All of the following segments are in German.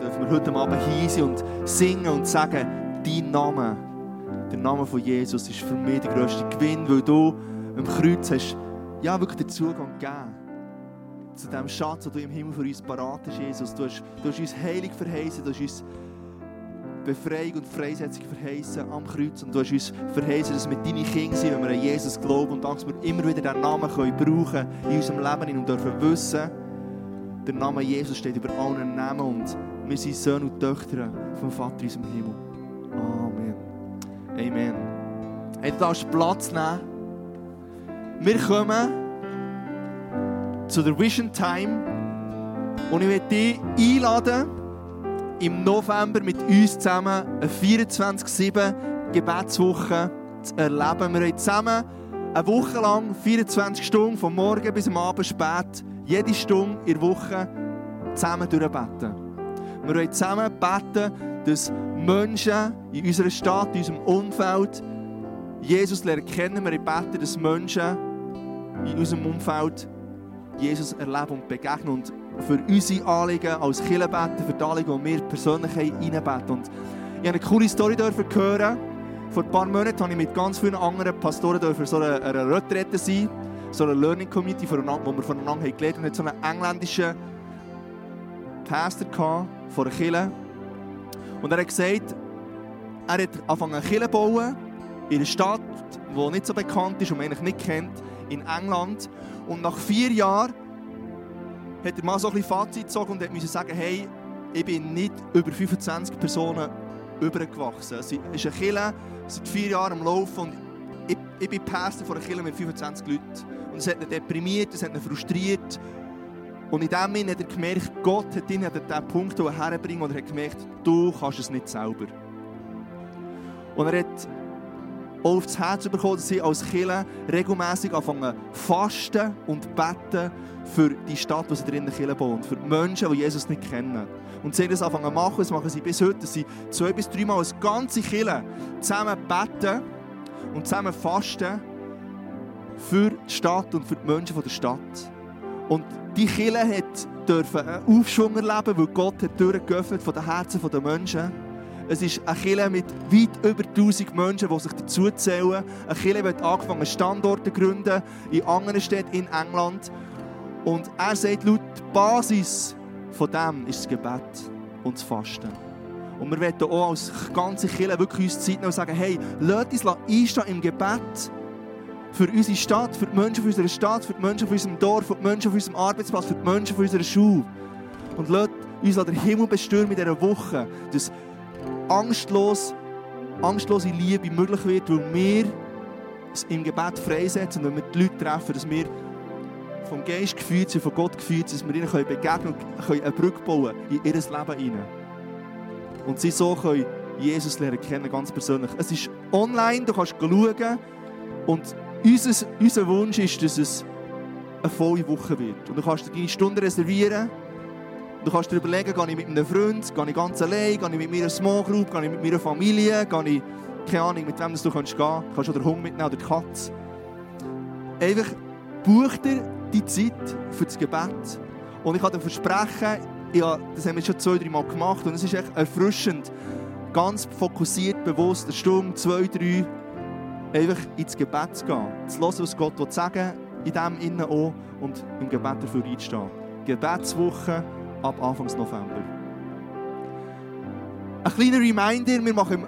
Dürfen wir heute Abend hier sein und singen und sagen, dein Name, der Name von Jesus ist für mich der grösste Gewinn, weil du am Kreuz hast ja wirklich den Zugang gegeben zu dem Schatz, den du im Himmel für uns parat hast, Jesus. Du hast, du hast uns heilig verheißen, du hast uns Befreiung und Freisetzung verheißen am Kreuz. Und du hast uns verheißen, dass wir deine Kinder sind, wenn wir an Jesus glauben und dass wir immer wieder diesen Namen können brauchen in unserem Leben und dürfen wissen, der Name Jesus steht über allen Namen und wir sind Söhne und Töchter vom Vater in unserem Himmel. Amen. Amen. Hey, du darfst Platz nehmen. Wir kommen zu der Vision Time und ich möchte dich einladen, im November mit uns zusammen eine 24-7 Gebetswoche zu erleben. Wir haben zusammen eine Woche lang, 24 Stunden, vom Morgen bis am Abend spät, jede Stunde in der Woche zusammen durchbeten. Wir wollen zusammen beten, dass Menschen in unserer Stadt, in unserem Umfeld Jesus lernen kennen. Wir beten, dass Menschen in unserem Umfeld Jesus erleben und begegnen. Und für unsere Anliegen als Kirche beten, für die Anliegen, die wir persönlich reinbeten. Und ich habe eine coole Story hören. Vor ein paar Monaten habe ich mit ganz vielen anderen Pastoren für so eine, eine Retrette sein, so eine Learning Community, wo wir voneinander gelernt haben. Und so einen englischen Pastor von einer Kirche. Und er hat gesagt, er hat angefangen eine Kirche zu bauen in einer Stadt, die nicht so bekannt ist und man eigentlich nicht kennt, in England. Und nach vier Jahren hat er mal so ein bisschen Fazit gezogen und musste sagen, hey, ich bin nicht über 25 Personen übergewachsen. Es ist eine Kille seit vier Jahren am Laufen und ich, ich bin Pastor von einer Kille mit 25 Leuten. Und es hat ihn deprimiert, es hat ihn frustriert. Und in dem Moment hat er gemerkt, Gott hat ihn an diesen Punkt herbringen und er hat gemerkt, du kannst es nicht selber. Und er hat auch aufs Herz bekommen, dass sie als Kirche regelmässig anfangen fasten und beten für die Stadt, die sie drinnen Kirche bauen. Für die Menschen, die Jesus nicht kennen. Und sie das anfangen machen, das machen sie bis heute, dass sie zwei bis dreimal als ganze Kirche zusammen beten und zusammen fasten für die Stadt und für die Menschen der Stadt. Und die Kirche hat dürfen einen Aufschwung erleben, weil Gott hat durchgeöffnet von den Herzen der Menschen es ist eine Kirche mit weit über 1000 Menschen, die sich dazu zählen. Eine Kirche wird angefangen, Standorte zu gründen in anderen Städten in England. Und er sagt, laut Basis von dem ist das Gebet und das Fasten. Und wir wollen auch als ganze Kirche wirklich uns Zeit nehmen und sagen, hey, lasst uns einstehen im Gebet für unsere Stadt, für die Menschen von unserer Stadt, für die Menschen von unserem Dorf, für die Menschen von unserem Arbeitsplatz, für die Menschen von unserer Schule. Und lasst uns den Himmel bestürmen in dieser Woche, dass angstlos, angstlose Liebe möglich wird, weil wir es im Gebet freisetzen und wenn wir die Leute treffen, dass wir vom Geist geführt sind, von Gott geführt sind, dass wir ihnen begegnen und eine Brücke bauen in ihr Leben hinein. Und sie so können Jesus lernen kennen, ganz persönlich. Es ist online, du kannst schauen und unser, unser Wunsch ist, dass es eine volle Woche wird. Und du kannst dir deine Stunde reservieren Du kannst dir überlegen, gehe ich mit einem Freund, gehe ich ganz allein, gehe ich mit meiner Small Group, gehe ich mit meiner Familie, gehe ich, keine Ahnung, mit wem du kannst gehen. Du kannst auch den Hund mitnehmen oder die Katze. Einfach buch dir die Zeit für das Gebet. Und ich kann dir versprechen, ja, das haben wir schon zwei, drei Mal gemacht und es ist echt erfrischend, ganz fokussiert, bewusst, eine Stunde, zwei, drei, einfach ins Gebet zu gehen. Zu hören, was Gott sagen will, in dem Innen auch und im Gebet dafür einzustehen. Gebetswoche ab Anfang November. Ein kleiner Reminder, wir machen im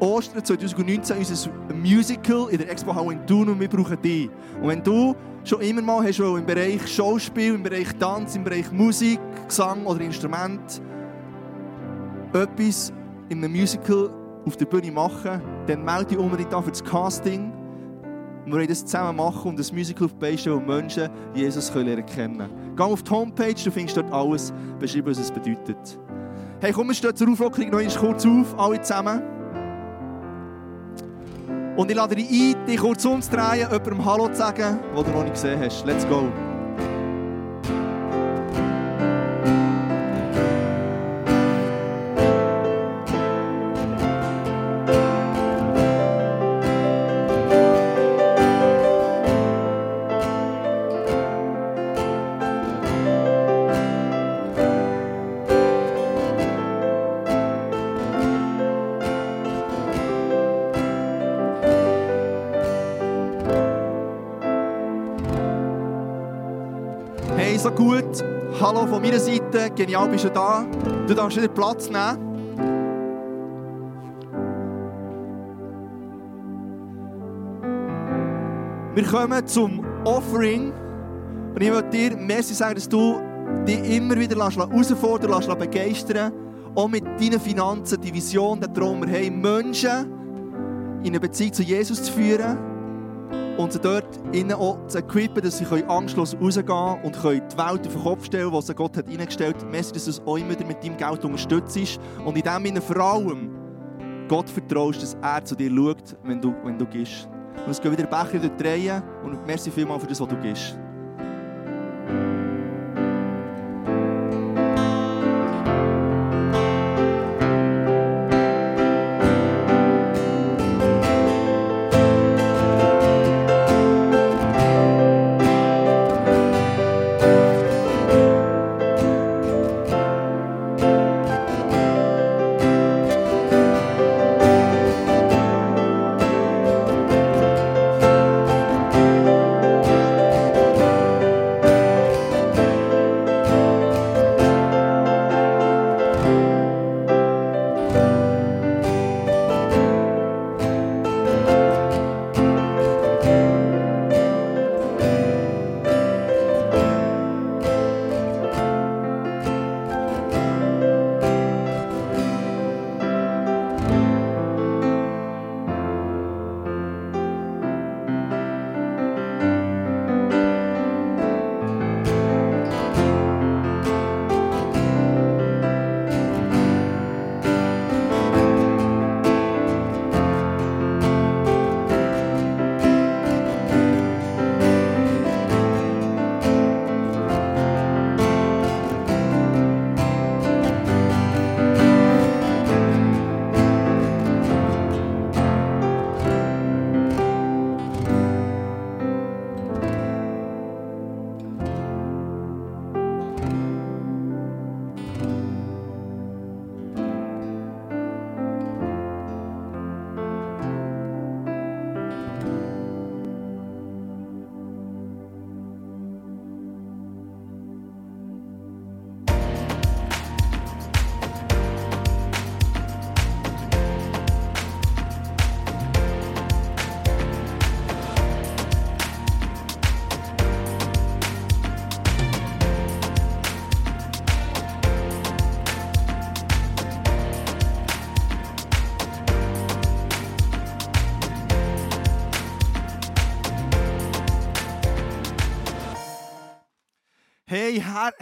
Ostern 2019 unser Musical in der Expo Hall in Thun und wir brauchen dich. Und wenn du schon immer mal hast, im Bereich Schauspiel, im Bereich Tanz, im Bereich Musik, Gesang oder Instrument etwas in einem Musical auf der Bühne machen, dann melde dich unbedingt an für das Casting. Wir wollen das zusammen machen und das Musical auf die wo Menschen Jesus lernen können. Geh auf die Homepage, du findest dort alles beschrieben, was es bedeutet. Hey, komm, wir stehen zur Auflockerung noch kurz auf, alle zusammen. Und ich lade dich ein, dich kurz umzudrehen, jemandem Hallo zu sagen, den du noch nicht gesehen hast. Let's go. Hallo von meiner Seite. Genial bist du da. Du darfst wieder Platz nehmen. Wir kommen zum Offering. Und ich möchte dir merci sagen, dass du dich immer wieder herausfordern lässt, begeistern auch mit deinen Finanzen, die Vision, den Traum, wir haben Menschen in eine Beziehung zu Jesus zu führen und sie dort innen auch zu equippen, dass sie angstlos rausgehen können und können Welt auf den Kopf stellen, was Gott hat reingestellt hat. Merci, dass du es auch immer mit deinem Geld unterstützt und in dem Sinne vor allem Gott vertraust, dass er zu dir schaut, wenn du, wenn du gehst. Und es geht wieder Becher drehen und merci vielmals für das, was du gehst.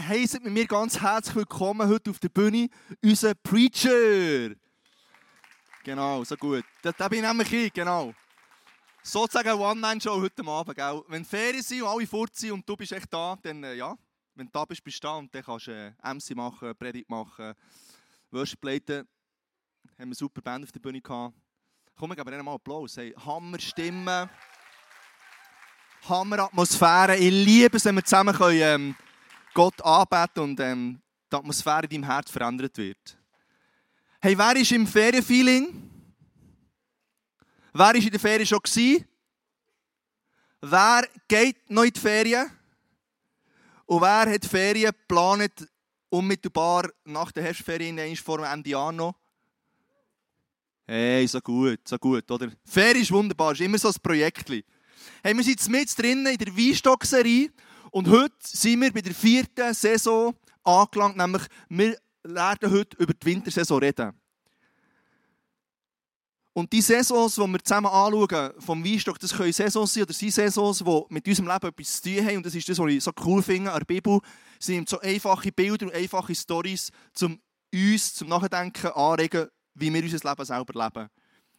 Heißt mit mir ganz herzlich willkommen heute auf der Bühne, unser Preacher. Genau, so gut. Da, da bin ich nämlich ich, genau. Sozusagen eine One-Man-Show heute Abend, gell? Wenn Ferien sind und alle fort sind und du bist echt da, dann äh, ja, wenn du da bist, bist du da und dann kannst du äh, MC machen, Predigt machen, Worship leiten. Haben wir eine super Band auf der Bühne gehabt. Komm, ich gebe ihnen mal Applaus. Hey, Hammer Stimmen, Hammer Atmosphäre. Ich liebe es, wenn wir zusammen können, ähm, Gott anbeten und ähm, die Atmosphäre in deinem Herz verändert wird. Hey, wer ist im Ferienfeeling? Wer war in der Ferien schon? Gewesen? Wer geht noch in die Ferien? Und wer hat Ferien geplant, unmittelbar nach der Herbstferien, vor dem Ende Jahr noch? Hey, so gut, so gut, oder? Ferien ist wunderbar, ist immer so ein Projekt. Hey, wir sind jetzt mit drinnen in der Weinstock-Serie und heute sind wir bei der vierten Saison angelangt, nämlich wir werden heute über die Wintersaison reden. Und die Saisons, die wir zusammen anschauen, vom Weinstock, das können Saisons sein oder sind Saisons, die mit unserem Leben etwas zu tun haben. Und das ist das, was ich so cool finde an der Bibel. Sie sind so einfache Bilder und einfache Stories, um uns zum Nachdenken anregen, wie wir unser Leben selber leben.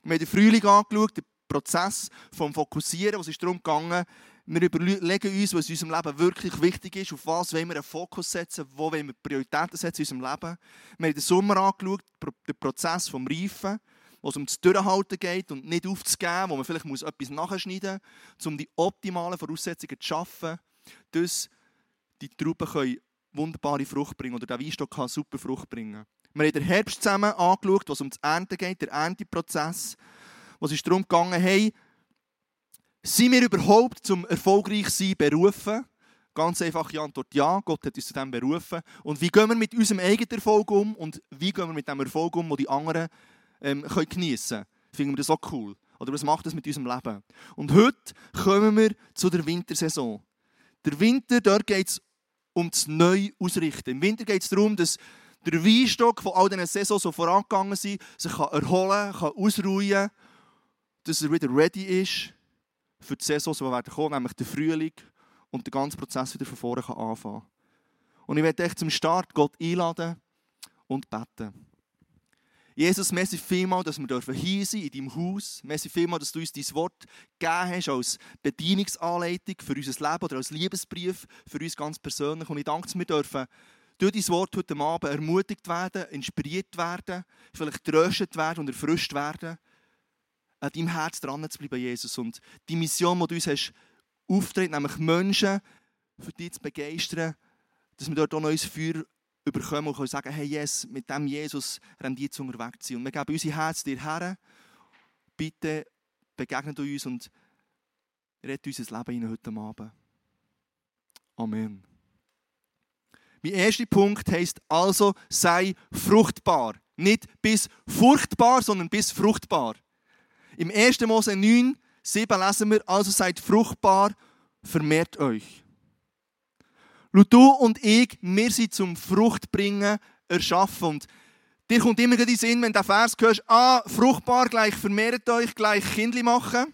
Wir haben den Frühling angeschaut, den Prozess vom Fokussieren, was ist darum gegangen, wir überlegen uns, was in unserem Leben wirklich wichtig ist, auf was wollen wir einen Fokus setzen, wo wollen wir Prioritäten setzen in unserem Leben. Wir haben den Sommer angeschaut, den Prozess des Reifen, wo es um das Durchhalten geht und nicht aufzugeben, wo man vielleicht muss etwas nachschneiden muss, um die optimalen Voraussetzungen zu schaffen, dass die Trauben wunderbare Frucht bringen oder der Weinstock kann super Frucht bringen. Wir haben den Herbst zusammen angeschaut, was um das Ernten geht, der Ernteprozess, wo es darum gegangen hey, sind wir überhaupt zum erfolgreich sein berufen? Ganz einfache Antwort, ja, Gott hat uns zu dem berufen. Und wie gehen wir mit unserem eigenen Erfolg um und wie gehen wir mit dem Erfolg um, den die anderen ähm, können geniessen können? Finden wir das auch cool? Oder was macht das mit unserem Leben? Und heute kommen wir zu der Wintersaison. Der Winter, dort geht es um das Neu ausrichten. Im Winter geht es darum, dass der Weinstock von all diesen Saisons so vorangegangen sind, sich kann erholen kann, ausruhen dass er wieder ready ist für die Saison, die werden kommen, nämlich der Frühling und der ganze Prozess wieder von vorne kann anfangen Und ich werde echt zum Start Gott einladen und beten. Jesus, merci vielmal, dass wir hier sein in deinem Haus. Merci vielmal, dass du uns dein Wort gegeben hast als Bedienungsanleitung für unser Leben oder als Liebesbrief für uns ganz persönlich. Und ich danke dir, wir dürfen durch dein Wort heute Abend ermutigt werden, inspiriert werden, vielleicht tröstet werden und erfrischt werden, an deinem Herz dran zu bleiben, Jesus. Und die Mission, die du uns hast, auftritt, nämlich Menschen für dich zu begeistern, dass wir dort auch neues Feuer überkommen und können sagen, hey yes, mit dem Jesus rennt jetzt unterwegs sein. Und wir geben unser Herz dir her. Bitte begegne du uns und rette unser Leben heute Abend. Amen. Mein erster Punkt heißt also, sei fruchtbar. Nicht bis furchtbar, sondern bis fruchtbar. Im 1. Mose 9, 7 lesen wir, also seid fruchtbar, vermehrt euch. Du und ich, wir sind zum Fruchtbringen erschaffen. Und dir kommt immer in den Sinn, wenn du den Vers hörst, ah, fruchtbar, gleich vermehrt euch, gleich Kindli machen.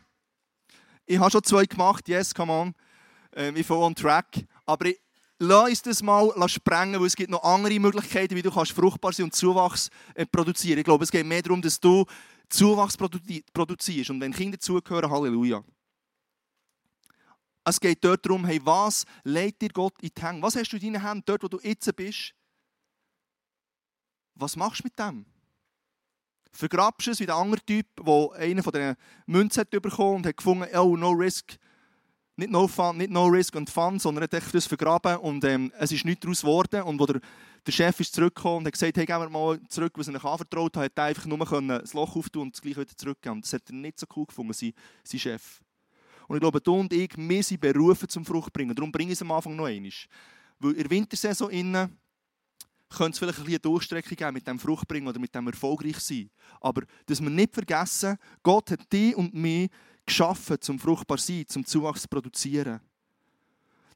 Ich habe schon zwei gemacht, yes, come on. Ähm, ich on track. Aber ich, lass uns das mal sprengen, weil es gibt noch andere Möglichkeiten, wie du kannst fruchtbar sein und Zuwachs äh, produzieren. Ich glaube, es geht mehr darum, dass du Zuwachs produzierst. Und wenn Kinder zugehören, Halleluja. Es geht dort darum, hey, was legt dir Gott in die Hände? Was hast du in deinen Händen, dort wo du jetzt bist? Was machst du mit dem? Vergrabst du es wie der andere Typ, der einen von diesen Münzen hat bekommen und hat gefunden, oh, no risk. Nicht no fun, nicht no risk und fun, sondern er hat das vergraben und ähm, es ist nichts daraus geworden. Und wo der, der Chef ist zurückgekommen und hat gesagt, hey, gehen wir mal zurück, was er ihnen anvertraut hat, hat er einfach nur das Loch auftun und das gleich wieder zurückgeben. Das hat er nicht so cool gefunden, sein, sein Chef. Und ich glaube, du und ich, wir sind berufen zum Fruchtbringen. Darum bringe ich es am Anfang noch einmal. Weil in der Wintersaison innen könnte es vielleicht ein eine Durchstreckung geben mit dem Fruchtbringen oder mit dem erfolgreich sein. Aber dass wir nicht vergessen, Gott hat dich und mich geschaffen, zum fruchtbar sein, zum Zuwachs zu produzieren.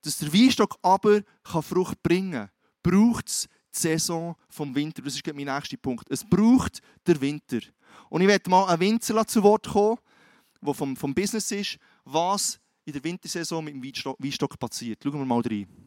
Dass der Weinstock aber kann Frucht bringen kann, braucht es Saison vom Winter. Das ist mein nächster Punkt. Es braucht der Winter. Und ich werde mal einen Winzer zu Wort kommen, der vom, vom Business ist, was in der Wintersaison mit dem Weinstock passiert. Schauen wir mal rein.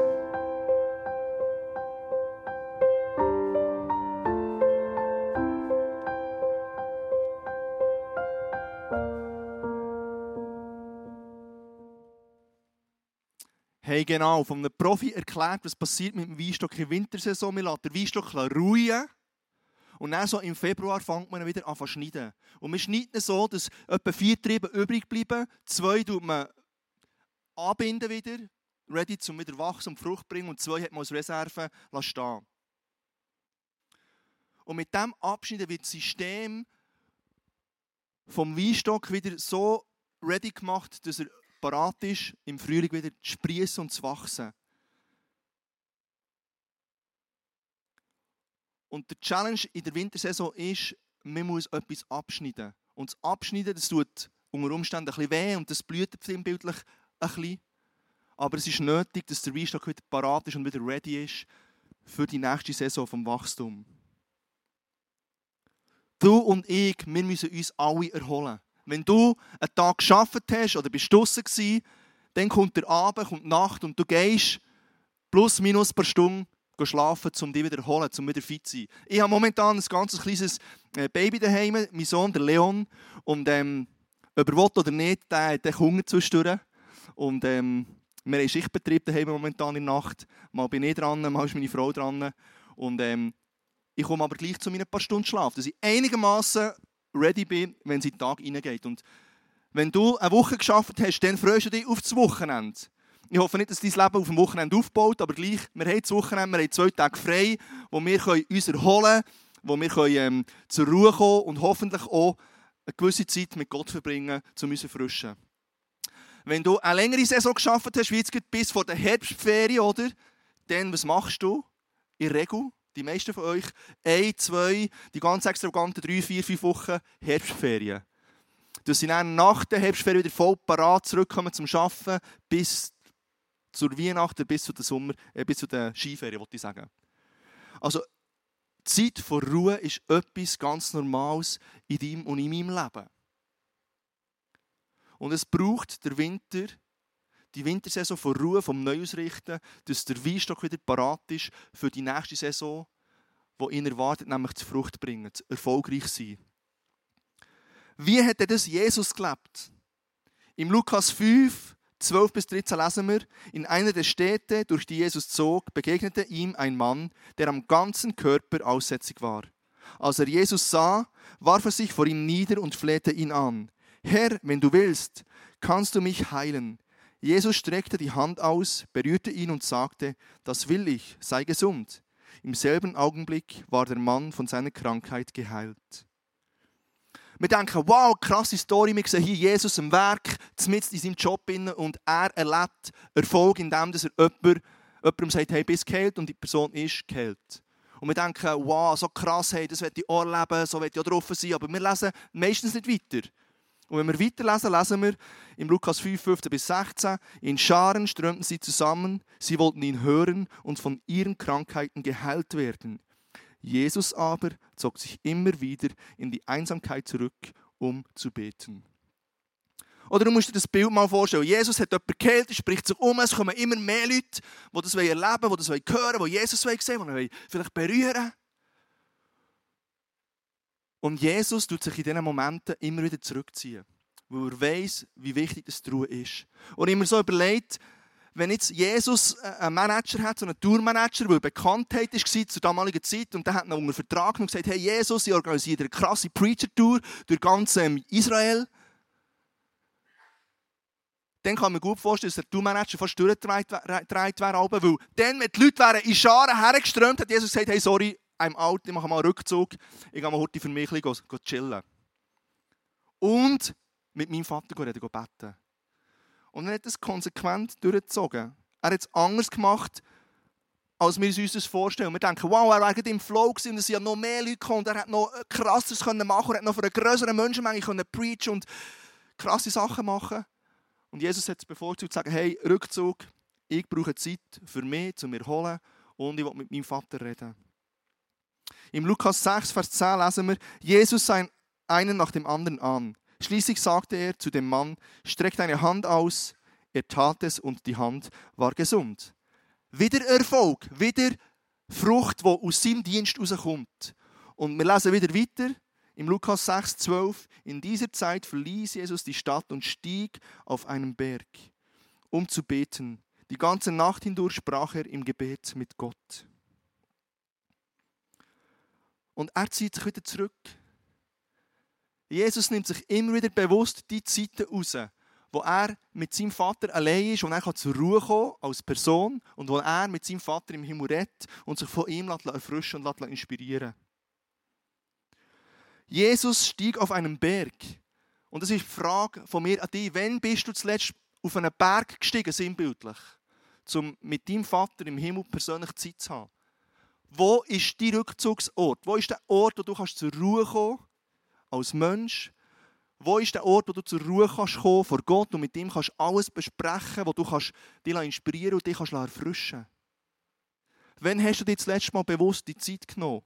Genau von einem Profi erklärt, was passiert mit dem Weinstock in der Wintersaison. Man lässt den Weinstock ruhen. Und dann so im Februar fängt man wieder an zu schneiden. Und man schneidet so, dass etwa vier Triebe übrig bleiben. Zwei tut man anbinden wieder, ready zum wieder wachsen und Frucht bringen. Und zwei hat man als Reserve stehen Und mit dem Abschneiden wird das System vom Weinstock wieder so ready gemacht, dass er parat ist, im Frühling wieder zu sprießen und zu wachsen. Und der Challenge in der Wintersaison ist, man muss etwas abschneiden. Und das Abschneiden, das tut unter Umständen ein bisschen weh und das blüht bildlich ein bisschen. Aber es ist nötig, dass der Weinstock wieder parat ist und wieder ready ist für die nächste Saison vom Wachstum. Du und ich, wir müssen uns alle erholen. Wenn du einen Tag geschafft hast oder bist draußen gewesen, dann kommt der Abend, kommt die Nacht und du gehst plus minus ein paar Stunden schlafen, um dich wieder zu erholen, um wieder fit zu sein. Ich habe momentan ein ganz kleines äh, Baby daheim, mein Sohn, der Leon. Und ähm, ob er will oder nicht, der hat Hunger zwischendurch. Und ähm, wir haben Schichtbetrieb daheim momentan in der Nacht. Mal bin ich dran, mal ist meine Frau dran. Und ähm, ich komme aber gleich zu meinen paar Stunden Schlaf, dass ich einigermaßen ready bin, wenn es in den Tag hineingeht. Und wenn du eine Woche geschafft hast, dann freust du dich auf das Wochenende. Ich hoffe nicht, dass dein Leben auf dem Wochenende aufbaut, aber gleich, wir haben das Wochenende, wir haben zwei Tage frei, wo wir uns erholen können, wo wir können, ähm, zur Ruhe kommen und hoffentlich auch eine gewisse Zeit mit Gott verbringen, um uns zu erfrischen. Wenn du eine längere Saison geschafft hast, wie jetzt bis vor der Herbstferien, oder? Dann, was machst du? In der Regel, die meisten von euch, ein, zwei, die ganz extravaganten drei, vier, fünf Wochen Herbstferien. Dass sie dann nach der Herbstferien wieder voll parat zurückkommen zum Arbeiten bis zur Weihnachten bis zu den Sommer, äh, bis zu den Skiferien, wollte ich sagen. Also, Zeit vor Ruhe ist etwas ganz Normales in deinem und in meinem Leben. Und es braucht der Winter, die Wintersaison vor Ruhe, vom Neuausrichten, dass der Weinstock wieder parat ist für die nächste Saison, die ihn erwartet, nämlich zu Frucht bringen, zu erfolgreich sein. Wie hat er das Jesus gelebt? Im Lukas 5 12 bis 13 lesen wir, in einer der Städte, durch die Jesus zog, begegnete ihm ein Mann, der am ganzen Körper aussätzig war. Als er Jesus sah, warf er sich vor ihm nieder und flehte ihn an. Herr, wenn du willst, kannst du mich heilen. Jesus streckte die Hand aus, berührte ihn und sagte, das will ich, sei gesund. Im selben Augenblick war der Mann von seiner Krankheit geheilt. Wir denken, wow, krasse Story. Wir sehen hier Jesus im Werk, mitten in seinem Job und er erlebt Erfolg, indem er jemand, jemandem sagt, hey, bist geheilt und die Person ist geheilt. Und wir denken, wow, so krass, hey, das wird ich auch erleben, so wird ich auch drauf sein. Aber wir lesen meistens nicht weiter. Und wenn wir weiterlesen, lesen wir im Lukas 5, 15 bis 16, in Scharen strömten sie zusammen, sie wollten ihn hören und von ihren Krankheiten geheilt werden. Jesus aber zog sich immer wieder in die Einsamkeit zurück, um zu beten. Oder du musst dir das Bild mal vorstellen. Jesus hat jemanden geheilt, er spricht sich um, es kommen immer mehr Leute, die das erleben wollen, die das hören die Jesus sehen wollen, die vielleicht berühren Und Jesus tut sich in diesen Momenten immer wieder zurückziehen, weil er weiß, wie wichtig das Ruhe ist. Und immer so überlegt, wenn jetzt Jesus äh, einen Manager hat, so einen Tourmanager, der Bekanntheit war zur damaligen Zeit, und der hat noch unter Vertrag und gesagt, hey Jesus, ich organisiere eine krasse Preacher-Tour durch ganz ähm, Israel. Dann kann man gut vorstellen, dass der Tourmanager fast durchgedreht wäre, weil dann, wenn die Leute wären in Scharen hergeströmt, hat Jesus gesagt, hey, sorry, I'm out, ich mache mal einen Rückzug, ich gehe mal heute für mich ein bisschen chillen. Und mit meinem Vater reden, beten. Und er hat es konsequent durchgezogen. Er hat es anders gemacht, als wir uns das vorstellen. Wir denken, wow, er war im Flow und es sind ja noch mehr Leute gekommen und er hat noch krasses machen er hat noch für eine größere Menschenmenge können preachen und krasse Sachen machen. Und Jesus hat es bevorzugt zu sagen, hey, Rückzug, ich brauche Zeit für mich, zu mir holen und ich will mit meinem Vater reden. Im Lukas 6, Vers 10 lesen wir, Jesus sah einen nach dem anderen an. Schließlich sagte er zu dem Mann, streck deine Hand aus. Er tat es und die Hand war gesund. Wieder Erfolg, wieder Frucht, die aus seinem Dienst herauskommt. Und wir lesen wieder weiter im Lukas 6, 12. In dieser Zeit verließ Jesus die Stadt und stieg auf einen Berg, um zu beten. Die ganze Nacht hindurch sprach er im Gebet mit Gott. Und er zieht sich wieder zurück Jesus nimmt sich immer wieder bewusst die Zeiten raus, wo er mit seinem Vater allein ist und er zur Ruhe kommen als Person und wo er mit seinem Vater im Himmel redet und sich von ihm erfrischen und inspirieren Jesus stieg auf einen Berg. Und das ist die Frage von mir an dich. Wann bist du zuletzt auf einen Berg gestiegen, sinnbildlich? Um mit deinem Vater im Himmel persönlich Zeit zu haben. Wo ist dein Rückzugsort? Wo ist der Ort, wo du kannst zur Ruhe kommen als Mensch? Wo ist der Ort, wo du zur Ruhe kannst kommen vor Gott und mit ihm kannst alles besprechen, wo du kannst dich inspirieren und dich kannst erfrischen Wann hast du dir das letzte Mal bewusst die Zeit genommen,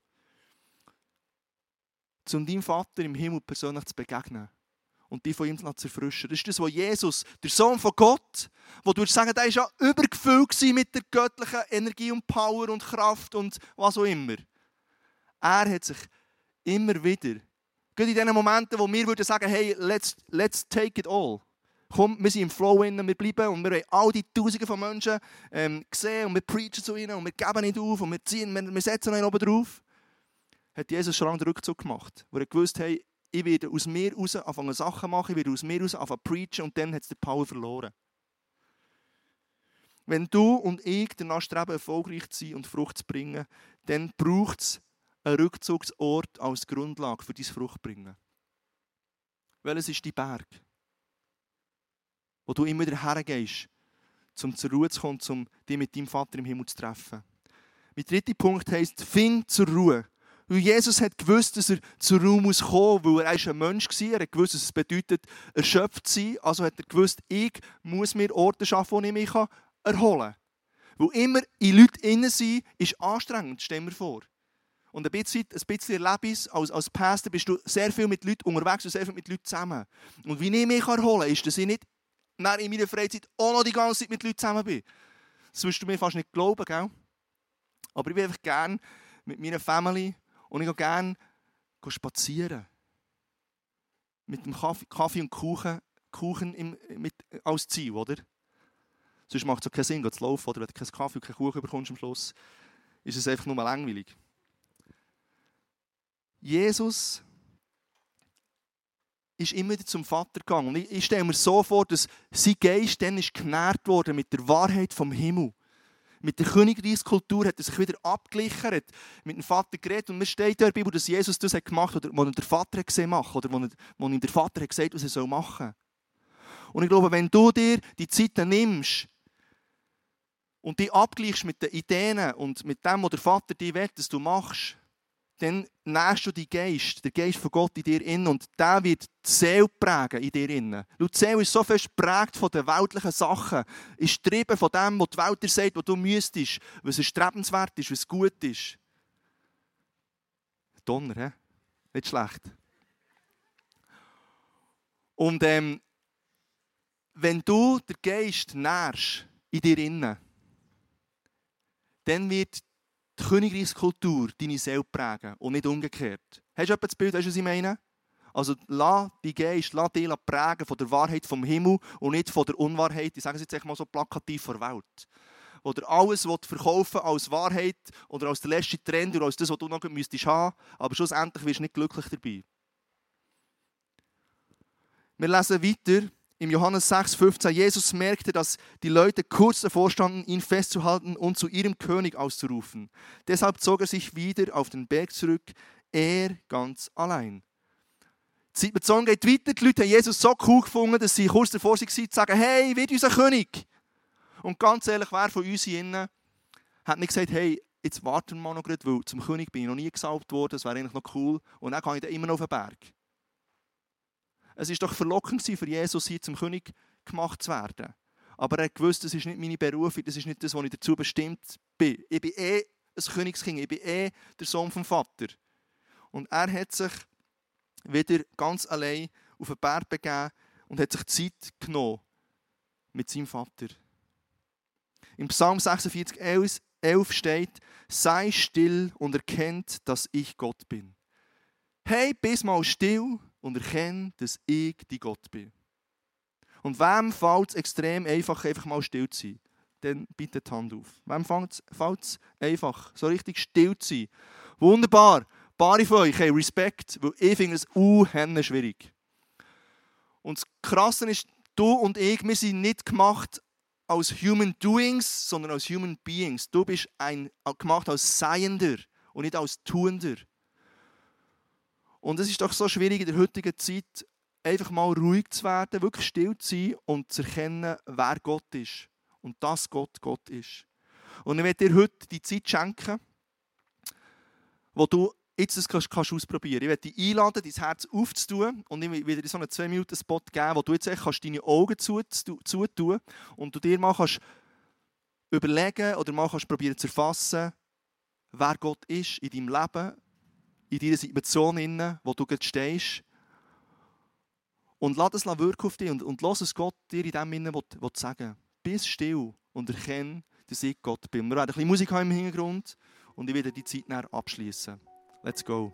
um deinem Vater im Himmel persönlich zu begegnen? Und die von ihm zu erfrischen. Das ist das, was Jesus, der Sohn von Gott, wo du sagen der war ja übergefüllt mit der göttlichen Energie und Power und Kraft und was auch immer. Er hat sich immer wieder, gerade in den Momenten, wo wir würden sagen, hey, let's, let's take it all. Komm, wir sind im Flow innen, wir bleiben und wir haben all die Tausende von Menschen ähm, gesehen und wir preachen zu ihnen und wir geben nicht auf und wir ziehen, wir, wir setzen einen oben drauf. Hat Jesus schon lange den Rückzug gemacht, wo er gewusst hat, ich werde aus mir heraus anfangen Sachen machen, ich werde aus mir heraus anfangen preachen und dann hat es die Power verloren. Wenn du und ich danach streben, erfolgreich zu sein und Frucht zu bringen, dann braucht es einen Rückzugsort als Grundlage für dein Fruchtbringen. Weil es ist die Berg, wo du immer wieder hergehst, um zur Ruhe zu kommen, um dich mit deinem Vater im Himmel zu treffen. Mein dritter Punkt heisst, find zur Ruhe. Weil Jesus hat gewusst, dass er muss kommen muss, weil er ein Mensch war. Er hat gewusst, dass es bedeutet, erschöpft zu sein. Also hat er gewusst, ich muss mir Orte schaffen, wo ich mich erholen kann. Weil immer in Leuten innen sein, ist anstrengend, stell mir vor. Und ein bisschen, ein bisschen Erlebnis, als, als Pastor bist du sehr viel mit Leuten unterwegs und sehr viel mit Leuten zusammen. Und wie ich mich erholen kann, ist, dass ich nicht in meiner Freizeit auch noch die ganze Zeit mit Leuten zusammen bin. Das wirst du mir fast nicht glauben, gell? Aber ich bin einfach gerne mit meiner Family und ich gehe gerne spazieren. Mit dem Kaffee, und Kuchen, Kuchen im, mit, als Ziel, oder? Sonst macht es auch keinen Sinn, zu laufen, oder? Wenn du keinen Kaffee und keinen Kuchen bekommst am Schluss, ist es einfach nur langweilig. Jesus ist immer wieder zum Vater gegangen. Und ich, ich stelle mir so vor, dass sein Geist dann ist genährt worden mit der Wahrheit vom Himmel mit der Königreichskultur hat er sich wieder abgeglichen, hat mit dem Vater geredet. Und es steht in der Bibel, dass Jesus das hat gemacht hat, was er der Vater gesehen machen oder wo ihm der Vater hat gesagt was er soll machen Und ich glaube, wenn du dir die Zeit nimmst und die abgleichst mit den Ideen und mit dem, was der Vater dir will, dass du machst, dann nährst du die Geist, der Geist von Gott in dir innen und der wird die Seele prägen in dir innen. Die Seele ist so fest geprägt von den weltlichen Sachen, ist getrieben von dem, was die Welt dir sagt, was du müsstest, was strebenswert ist, was gut ist. Donner, hä? Nicht schlecht. Und ähm, wenn du den Geist nährst in dir innen, dann wird die Königreichskultur deine Seele prägen und nicht umgekehrt. Hast du etwa das Bild, du, was ich meine? Also lass die Geist, lass dich prägen von der Wahrheit vom Himmel und nicht von der Unwahrheit, ich sage es jetzt mal so plakativ, vor der Welt. Oder alles verkaufen als Wahrheit oder als der letzte Trend oder als das, was du noch müsstest haben, aber schlussendlich wirst du nicht glücklich dabei. Wir lesen weiter im Johannes 6,15, Jesus merkte, dass die Leute kurz davor standen, ihn festzuhalten und zu ihrem König auszurufen. Deshalb zog er sich wieder auf den Berg zurück, er ganz allein. Die Zorn geht weiter. Die Leute haben Jesus so cool gefunden, dass sie kurz davor waren, zu sagen: Hey, wird unser König. Und ganz ehrlich, wer von uns hier hat nicht gesagt: Hey, jetzt warten wir noch gerade, weil zum König bin ich noch nie gesalbt worden, das wäre eigentlich noch cool. Und dann kann ich dann immer noch auf den Berg. Es ist doch verlockend für Jesus, hier zum König gemacht zu werden. Aber er gewusst, das ist nicht meine Berufung, das ist nicht das, was ich dazu bestimmt bin. Ich bin eh ein Königskind, ich bin eh der Sohn vom Vater. Und er hat sich wieder ganz allein auf den Berg begeben und hat sich Zeit genommen mit seinem Vater. Im Psalm 46, 11 steht, sei still und erkennt, dass ich Gott bin. Hey, bist mal still und erkenne, dass ich die Gott bin. Und wem fällt es extrem einfach, einfach mal still zu sein? Dann bitte die Hand auf. Wem fällt es einfach, so richtig still zu sein? Wunderbar. Ein paar von euch haben Respekt, weil ich finde es unheimlich schwierig. Und das Krasse ist, du und ich, wir sind nicht gemacht als Human Doings, sondern als Human Beings. Du bist ein, gemacht als Seiender und nicht als Tuender. Und es ist doch so schwierig in der heutigen Zeit, einfach mal ruhig zu werden, wirklich still zu sein und zu erkennen, wer Gott ist. Und dass Gott Gott ist. Und ich werde dir heute die Zeit schenken, wo du jetzt das kannst, kannst ausprobieren. Ich werde dich einladen, dein Herz aufzutun und ich werde dir so einen 2 Minuten Spot geben, wo du jetzt kannst deine Augen zutun zu und du dir mal kannst überlegen oder mal kannst probieren zu erfassen, wer Gott ist in deinem Leben, in deiner Situation, in wo du jetzt stehst. Und lass es wirken auf dich und, und lass es Gott dir in dem Sinne sagen. Bist still und erkenne, dass ich Gott bin. Wir werden ein bisschen Musik haben im Hintergrund und ich werde die Zeit abschließen. Let's go.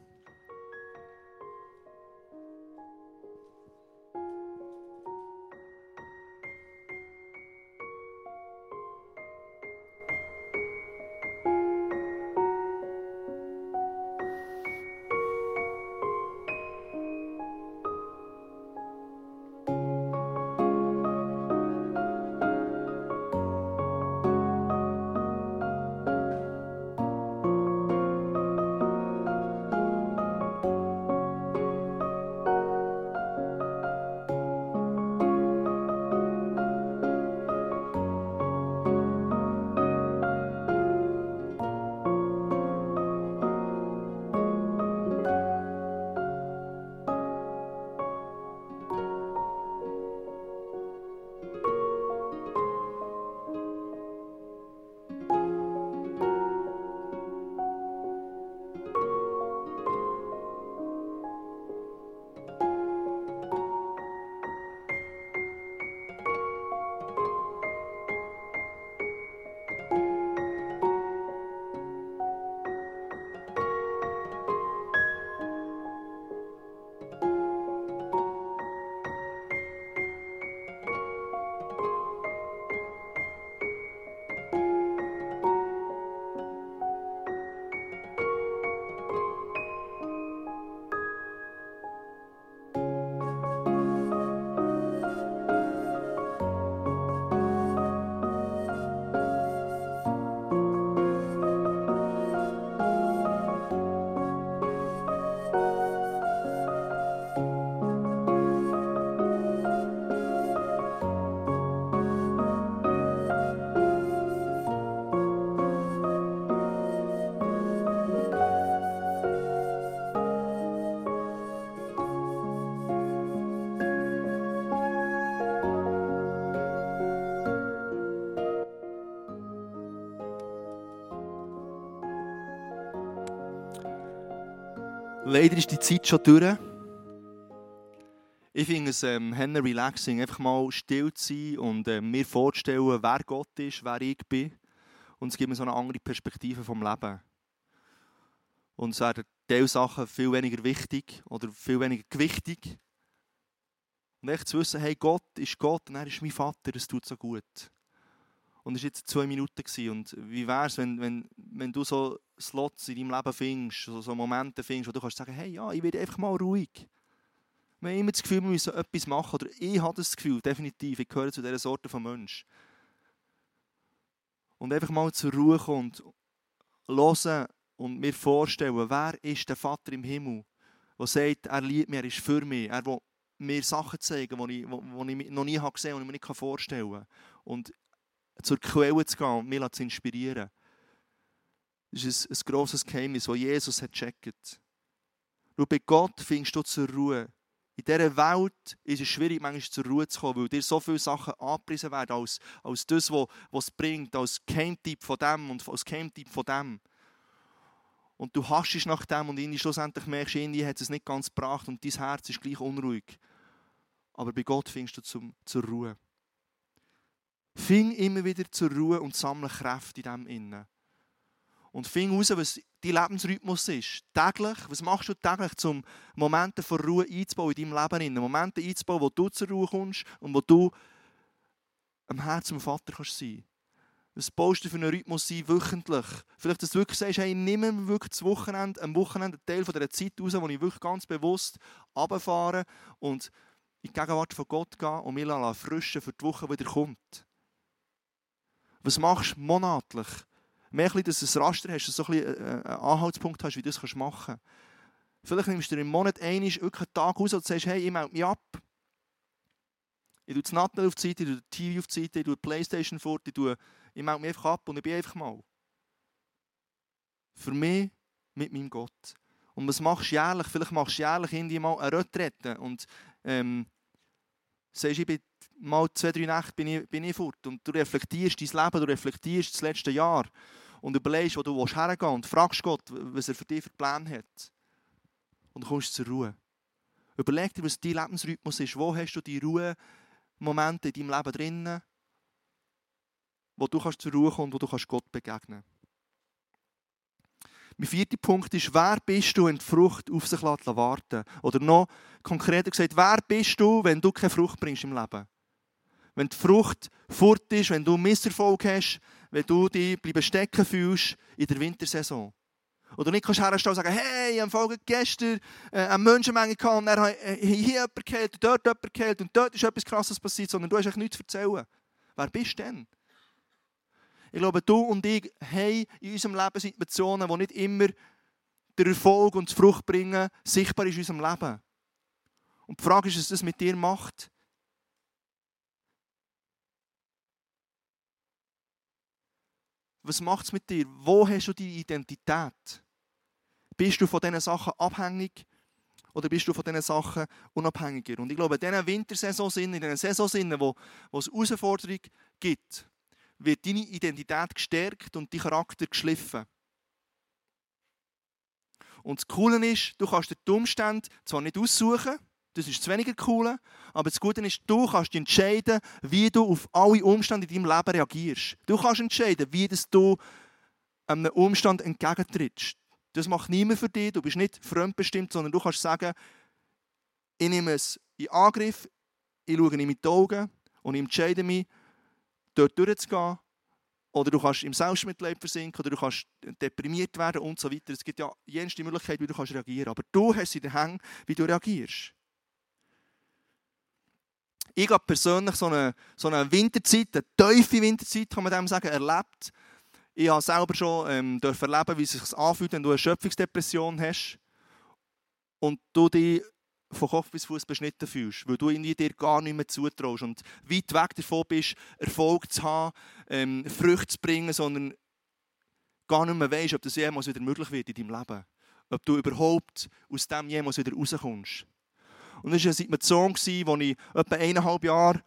Leider ist die Zeit schon durch. Ich finde es ähm, relaxing, einfach mal still zu sein und äh, mir vorzustellen, wer Gott ist, wer ich bin. Und es gibt mir so eine andere Perspektive vom Leben. Und es werden Teil Sachen viel weniger wichtig oder viel weniger gewichtig. Und echt zu wissen, hey, Gott ist Gott und er ist mein Vater, das tut so gut. Und es war jetzt zwei Minuten. Gewesen. Und wie wäre es, wenn, wenn, wenn du so Slots in deinem Leben findest, so, so Momente findest, wo du kannst sagen, hey, ja, ich werde einfach mal ruhig. Wir haben immer das Gefühl, wir müssen etwas machen. Oder ich habe das Gefühl, definitiv, ich gehöre zu dieser Sorte von Mensch. Und einfach mal zur Ruhe kommen und hören und mir vorstellen, wer ist der Vater im Himmel, der sagt, er liebt mich, er ist für mich, er will mir Sachen zeigen, die ich, die ich noch nie gesehen habe und ich mir nicht vorstellen kann. Und zur Quelle zu gehen und mich zu inspirieren. Das ist ein, ein grosses Geheimnis, das Jesus hat gecheckt. Schau, bei Gott findest du zur Ruhe. In dieser Welt ist es schwierig, manchmal zur Ruhe zu kommen, weil dir so viele Sachen angepriesen werden als, als das, was es bringt, als Geheimtipp von dem und als Geheimtipp von dem. Und du haschst nach dem und irgendwie schlussendlich merkst, irgendwie hat es nicht ganz gebracht und dein Herz ist gleich unruhig. Aber bei Gott findest du zum, zur Ruhe. Fing immer wieder zur Ruhe und sammle Kräfte in dem Innen. Und fing heraus, was dein Lebensrhythmus ist. Täglich, was machst du täglich, um Momente von Ruhe einzubauen in deinem Leben? Momente einzubauen, wo du zur Ruhe kommst und wo du am Herzen zum Vater kannst sein Was baust du für einen Rhythmus ein, wöchentlich? Vielleicht, dass du wirklich sagst, hey, nimm mir wirklich das Wochenende, am Wochenende einen Teil von dieser Zeit raus, wo ich wirklich ganz bewusst runterfahre und in die Gegenwart von Gott gehe und mich frischen für die Woche, wieder kommt. Was machst du monatlich? Mehr dass du ein Raster hast, dass du so ein einen Anhaltspunkt hast, wie du das machen kannst. Vielleicht nimmst du im Monat einmal wirklich einen Tag aus und sagst, hey, ich melde mich ab. Ich tue das Nattel auf die Seite, ich tue die TV auf die Seite, ich tue die Playstation fort, ich, tue, ich melde mich einfach ab und ich bin einfach mal. Für mich mit meinem Gott. Und was machst du jährlich? Vielleicht machst du jährlich in mal eine Retrette und ähm, sagst, ich bin mal zwei, drei Nächte bin ich, bin ich fort. Und du reflektierst dein Leben, du reflektierst das letzte Jahr und überlegst, wo du hergehen willst und fragst Gott, was er für dich für Pläne hat. Und kommst zur Ruhe. Überleg dir, was dein Lebensrhythmus ist. Wo hast du die Ruhemomente in deinem Leben drinnen, wo du kannst zur Ruhe kommen und wo du kannst Gott begegnen. Mein vierter Punkt ist, wer bist du, wenn die Frucht auf sich warten Oder noch konkreter gesagt, wer bist du, wenn du keine Frucht bringst im Leben? Wenn die Frucht fort ist, wenn du Misserfolg hast, wenn du dich stecken fühlst in der Wintersaison. Oder nicht kannst herstellen und sagen, hey, ich habe gestern äh, eine Menschenmenge gehabt und er hat äh, hier jemand gehört und dort jemand gehört und dort ist etwas Krasses passiert, sondern du hast eigentlich nichts zu erzählen. Wer bist du denn? Ich glaube, du und ich haben in unserem Leben Situationen, wo nicht immer der Erfolg und das Fruchtbringen sichtbar ist in unserem Leben. Und die Frage ist, was das mit dir macht. Was macht es mit dir? Wo hast du deine Identität? Bist du von diesen Sachen abhängig oder bist du von diesen Sachen unabhängiger? Und ich glaube, in diesen Wintersaison, in diesen Saison, wo, wo es Herausforderungen gibt, wird deine Identität gestärkt und dein Charakter geschliffen. Und das Coole ist, du kannst dir die Umstände zwar nicht aussuchen, das ist das weniger cool, aber das Gute ist, du kannst entscheiden, wie du auf alle Umstände in deinem Leben reagierst. Du kannst entscheiden, wie du einem Umstand entgegentrittst. Das macht niemand für dich, du bist nicht fremdbestimmt, sondern du kannst sagen, ich nehme es in Angriff, ich schaue in die Augen und ich entscheide mich, dort durchzugehen. Oder du kannst im Selbstmitleid versinken, oder du kannst deprimiert werden und so weiter. Es gibt ja jenste Möglichkeit, wie du reagieren kannst. Aber du hast in den Händen, wie du reagierst. Ich habe persönlich so eine, so eine Winterzeit, eine tiefe Winterzeit, kann man dem sagen, erlebt. Ich habe selber schon ähm, erleben, wie es sich anfühlt, wenn du eine Schöpfungsdepression hast und du dich von Kopf bis Fuß beschnitten fühlst, weil du irgendwie dir gar nicht mehr zutraust und weit weg davon bist, Erfolg zu haben, ähm, Früchte zu bringen, sondern gar nicht mehr weißt, ob das jemals wieder möglich wird in deinem Leben. Ob du überhaupt aus dem jemals wieder rauskommst. Und das war eine Situation, wo ich etwa eineinhalb Jahre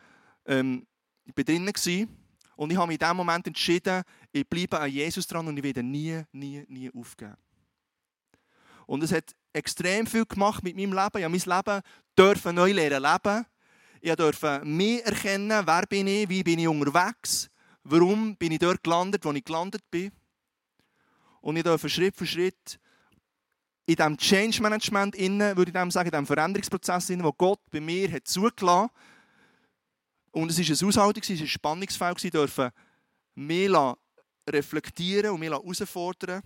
ähm, drin war. Und ich habe mich in diesem Moment entschieden, ich bleibe an Jesus dran und ich werde nie, nie, nie aufgeben. Und es hat extrem viel gemacht mit meinem Leben. Ich durfte mein Leben dürfen neu lernen leben. Ich durfte mich erkennen, wer bin ich, wie bin ich unterwegs, warum bin ich dort gelandet, wo ich gelandet bin. Und ich durfte Schritt für Schritt in diesem Change Management, innen, würde ich sagen, in diesem Veränderungsprozess, innen, wo Gott bei mir hat zugelassen Und es war ein Aushaltung, es war ein Spannungsfeld, ich durfte mich reflektieren und mich herausfordern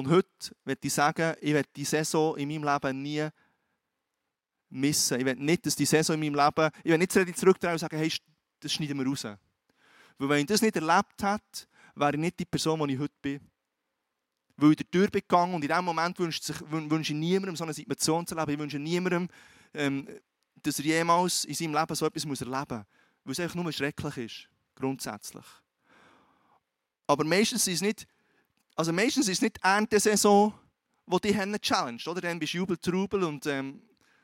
und heute möchte ich sagen, ich werde die Saison in meinem Leben nie missen. Ich will nicht, dass die Saison in meinem Leben, ich will nicht zurückdrehen und sagen, hey, das schneiden wir raus. Weil wenn ich das nicht erlebt hätte, wäre ich nicht die Person, die ich heute bin. Weil der Tür gegangen und in diesem Moment wünsche ich, wünsche ich niemandem so eine Situation zu erleben. Ich wünsche niemandem, ähm, dass er jemals in seinem Leben so etwas muss erleben muss. Weil es einfach nur schrecklich ist, grundsätzlich. Aber meistens ist es nicht also meistens ist es nicht Erntesaison, wo die Hennen challenged, oder? Dann bist du Jubel, Trubel und ähm,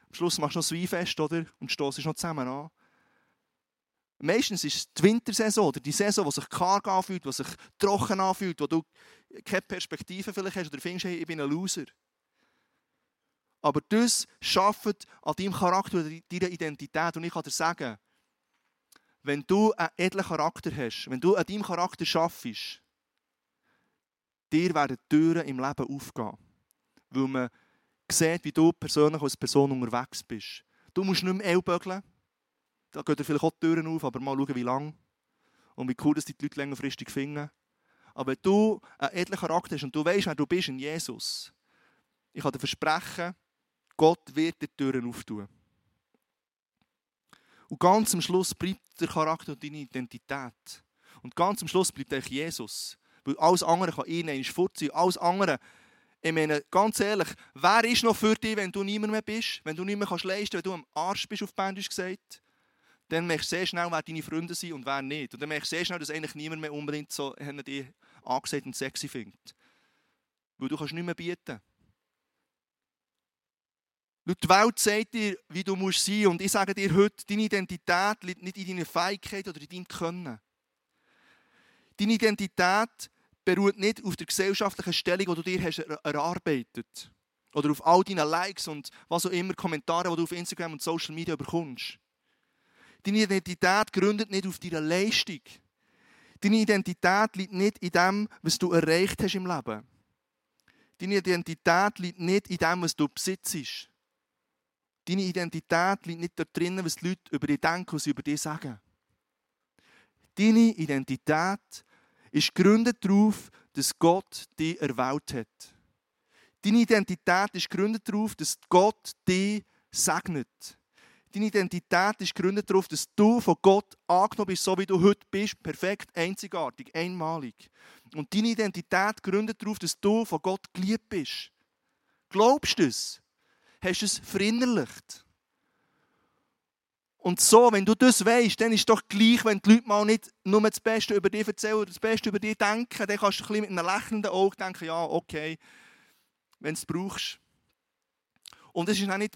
am Schluss machst du noch das Weinfest, oder? Und stoßt noch zusammen an. Meistens ist es die Wintersaison, oder die Saison, die sich karg anfühlt, die sich trocken anfühlt, wo du keine Perspektive vielleicht hast oder findest, hey, ich bin ein Loser. Aber das schafft an deinem Charakter oder deiner Identität. Und ich kann dir sagen, wenn du einen edlen Charakter hast, wenn du an deinem Charakter schaffst, dir werden Türen im Leben aufgehen. Weil man sieht, wie du persönlich als Person unterwegs bist. Du musst nicht mehr ellbögeln. Da dir vielleicht auch die Türen auf, aber mal schauen, wie lange. Und wie cool, dass die Leute längerfristig finden. Aber wenn du einen edlen Charakter hast und du weißt, wer du bist in Jesus, ich kann dir versprechen, Gott wird die Türen auftun. Und ganz am Schluss bleibt der Charakter und deine Identität. Und ganz am Schluss bleibt eigentlich Jesus. Weil alles andere kann ihn einmal fortziehen. Alles andere Ich meine, ganz ehrlich, wer ist noch für dich, wenn du niemand mehr bist? Wenn du mehr kannst leisten, wenn du am Arsch bist, auf Bändisch gesagt? Dann merkst du sehr schnell, wer deine Freunde sind und wer nicht. Und dann merkst du sehr schnell, dass eigentlich niemand mehr unbedingt so dich angesehen und sexy findet. Weil du kannst nicht mehr bieten. Die Welt sagt dir, wie du musst sein musst. Und ich sage dir heute, deine Identität liegt nicht in deiner Fähigkeit oder in deinem Können. Deine Identität beruht nicht auf der gesellschaftlichen Stellung, die du dir hast erarbeitet Oder auf all deinen Likes und was auch immer, Kommentare, die du auf Instagram und Social Media bekommst. Deine Identität gründet nicht auf deiner Leistung. Deine Identität liegt nicht in dem, was du erreicht hast im Leben. Deine Identität liegt nicht in dem, was du besitzt. Deine Identität liegt nicht dort drinnen, was die Leute über dich denken und sie über dich sagen. Deine Identität ist gegründet darauf, dass Gott dich erwählt hat. Deine Identität ist gegründet darauf, dass Gott dich segnet. Deine Identität ist gegründet darauf, dass du von Gott angenommen bist, so wie du heute bist, perfekt, einzigartig, einmalig. Und deine Identität gründet darauf, dass du von Gott geliebt bist. Glaubst du es? Hast du es verinnerlicht? Und so, wenn du das weißt, dann ist es doch gleich, wenn die Leute mal nicht nur das Beste über dich erzählen oder das Beste über dich denken, dann kannst du ein bisschen mit einem lächelnden Auge denken, ja, okay, wenn du es brauchst. Und es ist, nicht,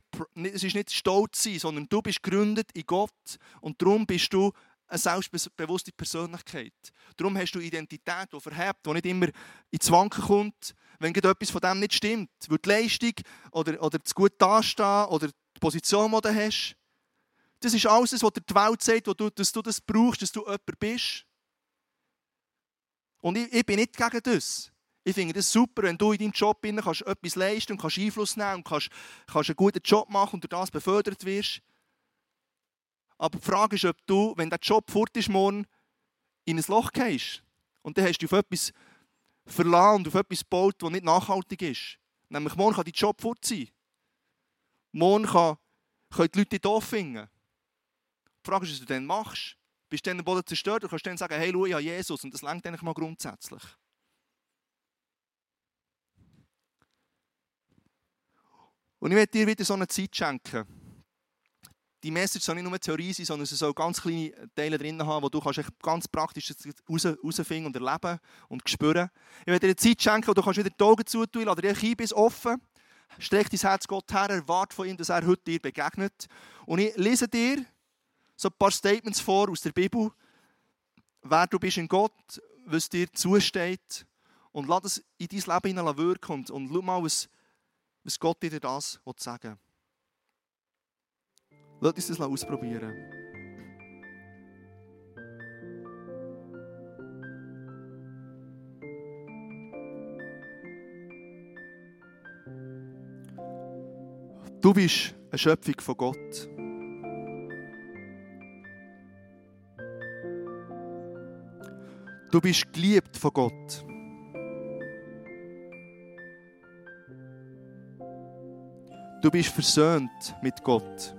es ist nicht stolz sein, sondern du bist gegründet in Gott und darum bist du eine selbstbewusste Persönlichkeit. Darum hast du Identität, die verhebt, die nicht immer ins Wanken kommt, wenn etwas von dem nicht stimmt. Weil die Leistung oder, oder das gut dastehen oder die Position, die du hast, das ist alles, was dir die Welt sagt, wo du, dass du das brauchst, dass du jemand bist. Und ich, ich bin nicht gegen das. Ich finde das super, wenn du in deinem Job kannst etwas leisten und kannst Einfluss nehmen und kannst, kannst einen guten Job machen und durch das befördert wirst. Aber die Frage ist, ob du, wenn der Job fort ist, morgen in ein Loch gehst. Und dann hast du auf etwas verlassen und auf etwas gebaut, das nicht nachhaltig ist. Nämlich morgen kann dein Job fort sein. Morgen kann, können die Leute dich doof finden. Die Frage ist, was du dann machst. Bist du dann den Boden zerstört und kannst dann sagen, hey, schau, ich habe Jesus. Und das längt eigentlich mal grundsätzlich. Und ich werde dir wieder so eine Zeit schenken. Die Message soll nicht nur Theorie sein, sondern es soll ganz kleine Teile drin haben, wo du kannst ganz praktisch herausfinden und erleben und spüren. Ich werde dir eine Zeit schenken, wo du kannst wieder die Augen zutun, lade dir ein bis offen, streck dein Herz Gott her, erwarte von ihm, dass er heute dir begegnet. Und ich lese dir so ein paar Statements vor aus der Bibel, wer du bist in Gott, was dir zusteht und lass es in dein Leben wirken und, und schau mal, was, was Gott dir das sagen will. Lass uns das ausprobieren. Du bist eine Schöpfung von Gott. Du bist geliebt von Gott. Du bist versöhnt mit Gott.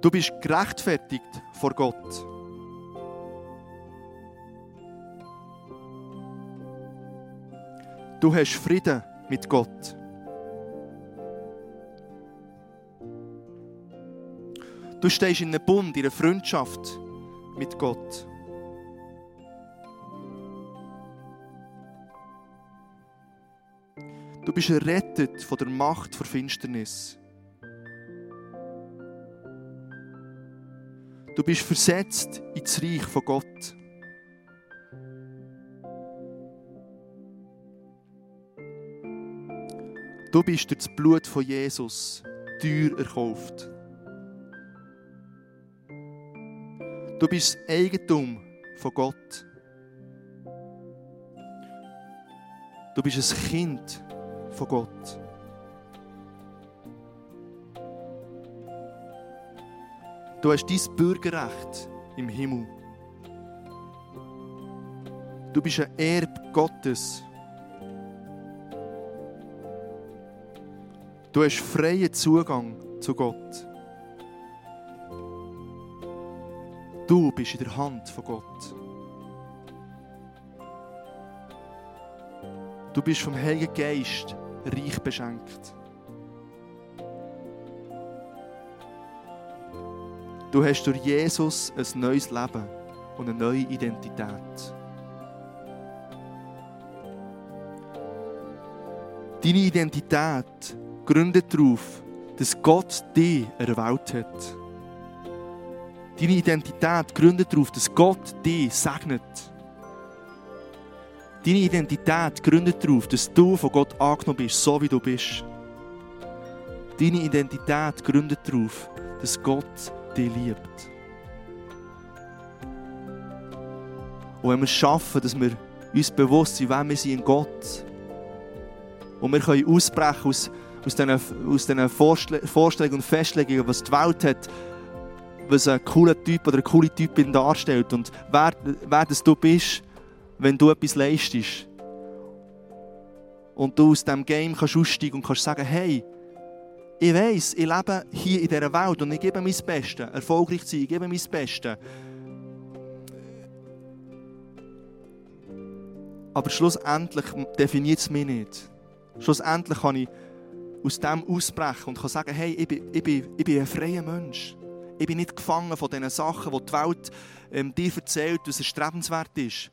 Du bist gerechtfertigt vor Gott. Du hast Frieden mit Gott. Du stehst in einem Bund, in einer Freundschaft mit Gott. Du bist errettet von der Macht der Finsternis. Du bist versetzt ins Reich von Gott. Du bist durch das Blut von Jesus teuer erkauft. Du bist Eigentum von Gott. Du bist ein Kind von Gott. Du hast dein Bürgerrecht im Himmel. Du bist ein Erb Gottes. Du hast freien Zugang zu Gott. Du bist in der Hand von Gott. Du bist vom Heiligen Geist reich beschenkt. Du hast durch Jesus ein neues Leben und eine neue Identität. Deine Identität gründet darauf, dass Gott dich erwählt hat. Deine Identität gründet darauf, dass Gott dich segnet. Deine Identität gründet darauf, dass du von Gott angenommen bist, so wie du bist. Deine Identität gründet darauf, dass Gott dich liebt. Und wenn wir es schaffen, dass wir uns bewusst sind, wer wir sind in Gott, und wir können ausbrechen aus, aus diesen, aus diesen Vorstellungen und Festlegungen, was die Welt hat, was ein cooler Typ oder eine coole Typin darstellt und wer, wer das du bist, wenn du etwas leistest. Und du aus diesem Game kannst aussteigen und kannst sagen, hey, ich weiß, ich lebe hier in dieser Welt und ich gebe mein Bestes, erfolgreich zu sein, ich gebe mein Bestes. Aber schlussendlich definiert es mich nicht. Schlussendlich kann ich aus dem ausbrechen und kann sagen, hey, ich bin, ich bin, ich bin ein freier Mensch. Ich bin nicht gefangen von diesen Sachen, die die Welt ähm, dir erzählt, dass es strebenswert ist.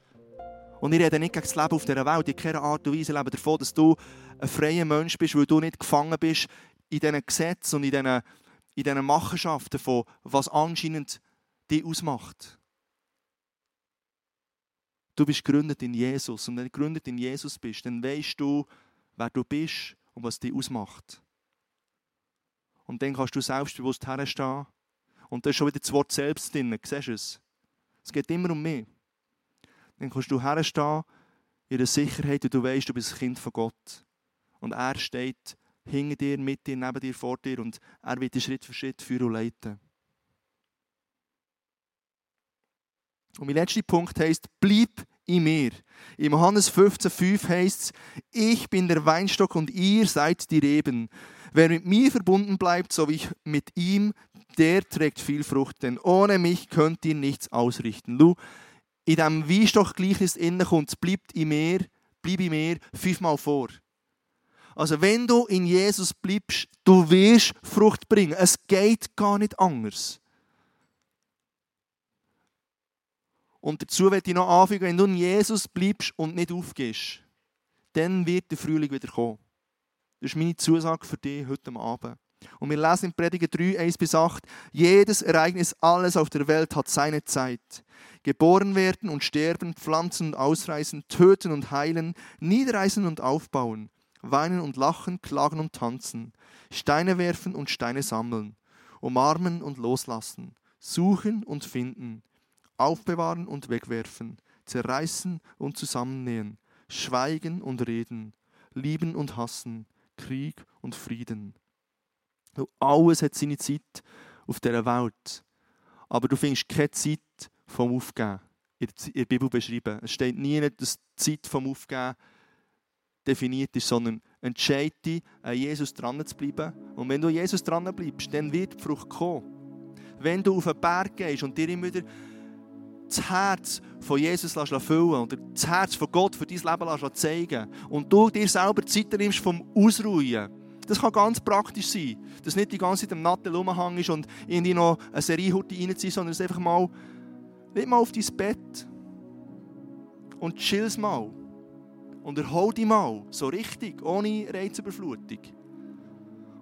Und ich rede nicht gegen das Leben auf dieser Welt. In keiner Art und Weise lebe davon, dass du ein freier Mensch bist, weil du nicht gefangen bist in diesen Gesetzen und in diesen, in diesen Machenschaften von was anscheinend dich ausmacht. Du bist gegründet in Jesus. Und wenn du gegründet in Jesus bist, dann weißt du, wer du bist und was dich ausmacht. Und dann kannst du selbstbewusst herstehen und da ist schon wieder das Wort selbst drin. Siehst du es? Es geht immer um mich. Dann kannst du herstehen in der Sicherheit und du weißt, du bist ein Kind von Gott. Und er steht hinter dir, mit dir, neben dir, vor dir und er wird dich Schritt für Schritt führen und leiten. Und mein letzter Punkt heißt, bleib in mir. Im Johannes 15,5 heißt es, ich bin der Weinstock und ihr seid die Reben. Wer mit mir verbunden bleibt, so wie ich mit ihm, der trägt viel Frucht, denn ohne mich könnt ihr nichts ausrichten. Du, in diesem Weinstock-Gleichnis innen kommt, bleibt in mir, bleib in mir, fünfmal vor. Also wenn du in Jesus bleibst, du wirst Frucht bringen. Es geht gar nicht anders. Und dazu werde ich noch anfügen, wenn du in Jesus bleibst und nicht aufgehst, dann wird der Frühling wieder kommen. Das ist meine Zusage für dich heute Abend. Und wir lesen in Prediger 3, 1 bis 8, jedes Ereignis, alles auf der Welt hat seine Zeit. Geboren werden und sterben, pflanzen und ausreißen, töten und heilen, niederreißen und aufbauen, weinen und lachen, klagen und tanzen, Steine werfen und Steine sammeln, umarmen und loslassen, suchen und finden, aufbewahren und wegwerfen, zerreißen und zusammennähen, schweigen und reden, lieben und hassen, Krieg und Frieden. Alles hat seine Zeit auf dieser Welt. Aber du findest keine Zeit vom Aufgeben in der Bibel beschrieben. Es steht nie, dass die Zeit vom Aufgeben definiert ist, sondern entscheide dich, an Jesus dran zu bleiben. Und wenn du an Jesus dran bleibst, dann wird die Frucht kommen. Wenn du auf einen Berg gehst und dir immer das Herz von Jesus füllen oder das Herz von Gott für dein Leben zeigen und du dir selber Zeit nimmst vom Ausruhen, das kann ganz praktisch sein. Dass nicht die ganze Zeit im Nattel rumhängst und irgendwie noch eine Serie reinziehst, sondern es einfach mal, leg mal auf dein Bett und chill's mal. Und erhol dich mal, so richtig, ohne Reizüberflutung.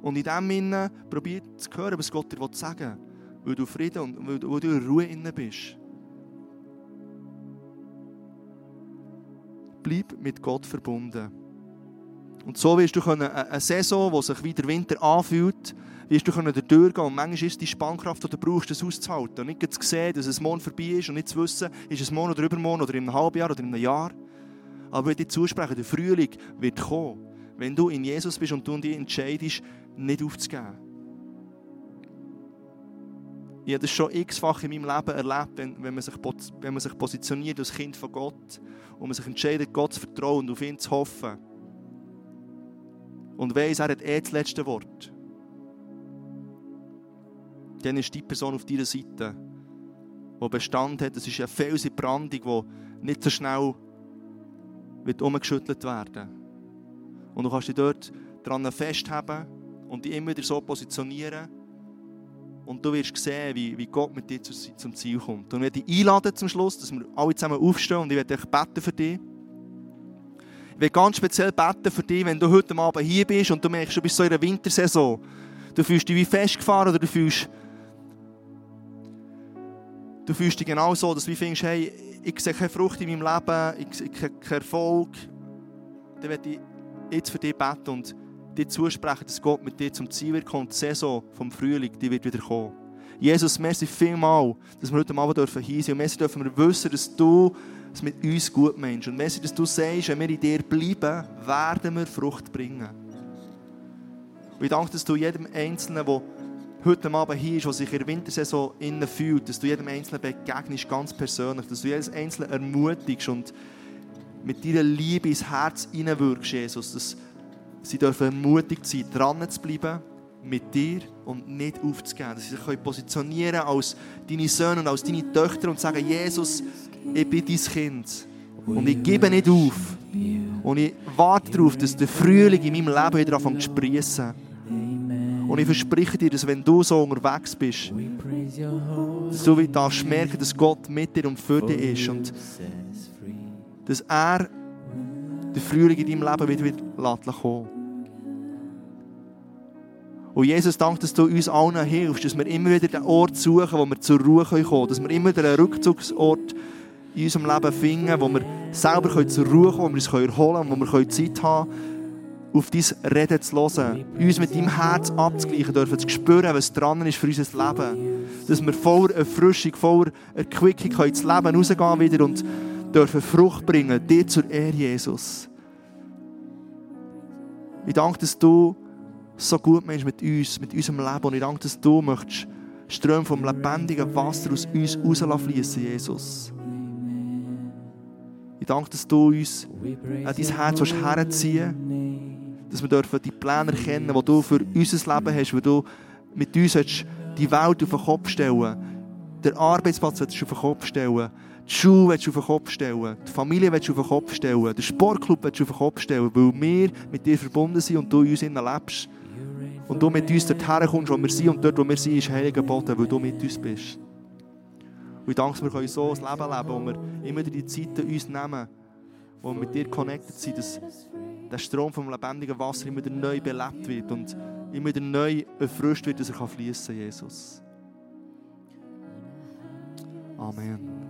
Und in dem Sinne probier zu hören, was Gott dir sagen will, weil du Frieden und weil du in Ruhe inne bist. Bleib mit Gott verbunden. Und so wirst du eine Saison, die sich wie der Winter anfühlt, wirst du durchgehen Und manchmal ist die Spannkraft, die du brauchst, das auszuhalten. Und nicht zu sehen, dass es morgen vorbei ist und nicht zu wissen, ist es morgen oder übermorgen oder in einem halben Jahr oder in einem Jahr. Aber ich dir zusprechen, der Frühling wird kommen, wenn du in Jesus bist und du dich entscheidest, nicht aufzugeben. Ich habe das schon x-fach in meinem Leben erlebt, wenn, wenn, man sich, wenn man sich positioniert als Kind von Gott und man sich entscheidet, Gott zu vertrauen und auf ihn zu hoffen und weiss, er hat eh das letzte Wort, dann ist die Person auf deiner Seite, die Bestand hat. Das ist eine Felsbrandung, die nicht so schnell wird umgeschüttelt werden Und du kannst dich dort dran festhalten und dich immer wieder so positionieren. Und du wirst sehen, wie, wie Gott mit dir zum Ziel kommt. Und ich werde dich einladen zum Schluss, dass wir alle zusammen aufstehen und ich werde dich beten für dich. Ich will ganz speziell beten für dich, wenn du heute Abend hier bist und du merkst, du bist so in einer Wintersaison. Du fühlst dich wie festgefahren oder du fühlst, du fühlst dich genau so, dass du findest, hey, ich sehe keine Frucht in meinem Leben, ich sehe keinen Erfolg. Dann werde ich jetzt für dich beten und dir zusprechen, dass Gott mit dir zum Ziel wird kommen. Die Saison vom Frühling, die wird wieder kommen. Jesus, merci vielmal, dass wir heute Abend dürfen hier sind. Und merci dürfen wir wissen, dass du es mit uns gut meinst. Und merci, dass du sagst, wenn wir in dir bleiben, werden wir Frucht bringen. Und ich danke, dass du jedem Einzelnen, der heute Abend hier ist, der sich in der Wintersaison innen fühlt, dass du jedem Einzelnen begegnest, ganz persönlich, dass du jedes Einzelne ermutigst und mit deiner Liebe ins Herz hineinwirkst, Jesus, dass sie dürfen ermutigt sein, dran zu bleiben mit dir und nicht aufzugeben. Dass sie sich positionieren als deine Söhne und als deine Töchter und sagen, Jesus, ich bin dein Kind und ich gebe nicht auf. Und ich warte darauf, dass der Frühling in meinem Leben wieder anfängt zu sprießen. Und ich verspreche dir, dass wenn du so unterwegs bist, dass du wieder darfst merken, dass Gott mit dir und für dich ist und dass er den Frühling in deinem Leben wieder, wieder kommen Und Jesus, danke, dass du uns allen hilfst, dass wir immer wieder den Ort suchen, wo wir zur Ruhe kommen können, dass wir immer wieder einen Rückzugsort in unserem Leben finden, wo wir selber zur Ruhe kommen, wo wir uns erholen können, wo wir Zeit haben auf dein Reden zu hören, uns mit deinem Herz abzugleichen dürfen, zu spüren, was dran ist für unser Leben. Dass wir voller Erfrischung, voller Erquickung ins Leben rausgehen wieder und dürfen Frucht bringen, dir zur Ehre, Jesus. Ich danke, dass du so gut meinst mit uns, mit unserem Leben. Und ich danke, dass du möchtest Ströme vom lebendigen Wasser aus uns rausfließen, Jesus. Ich danke, dass du uns an dein Herz herziehen. dass wir dürfen die Pläne erkennen, die du für unser Leben hast, wo du mit uns die Welt auf den Kopf stellen. Den Arbeitsplatz auf den Kopf stellen. Die Schule willst du auf den Kopf stellen, die Familie willst du auf den Kopf stellen, den Sportclub willst du auf den Kopf stellen, weil wir mit dir verbunden sind und du in uns lebst. Und du mit uns dorthin kommst, wo wir sind. Und dort, wo wir sind, ist heiliger Boden, weil du mit uns bist. Und ich danke, wir können so ein Leben leben, wo wir immer die Zeiten uns nehmen, wo wir mit dir connected sind, dass der Strom vom lebendigen Wasser immer wieder neu belebt wird und immer wieder neu erfrischt wird, dass er fließen kann, Jesus. Amen.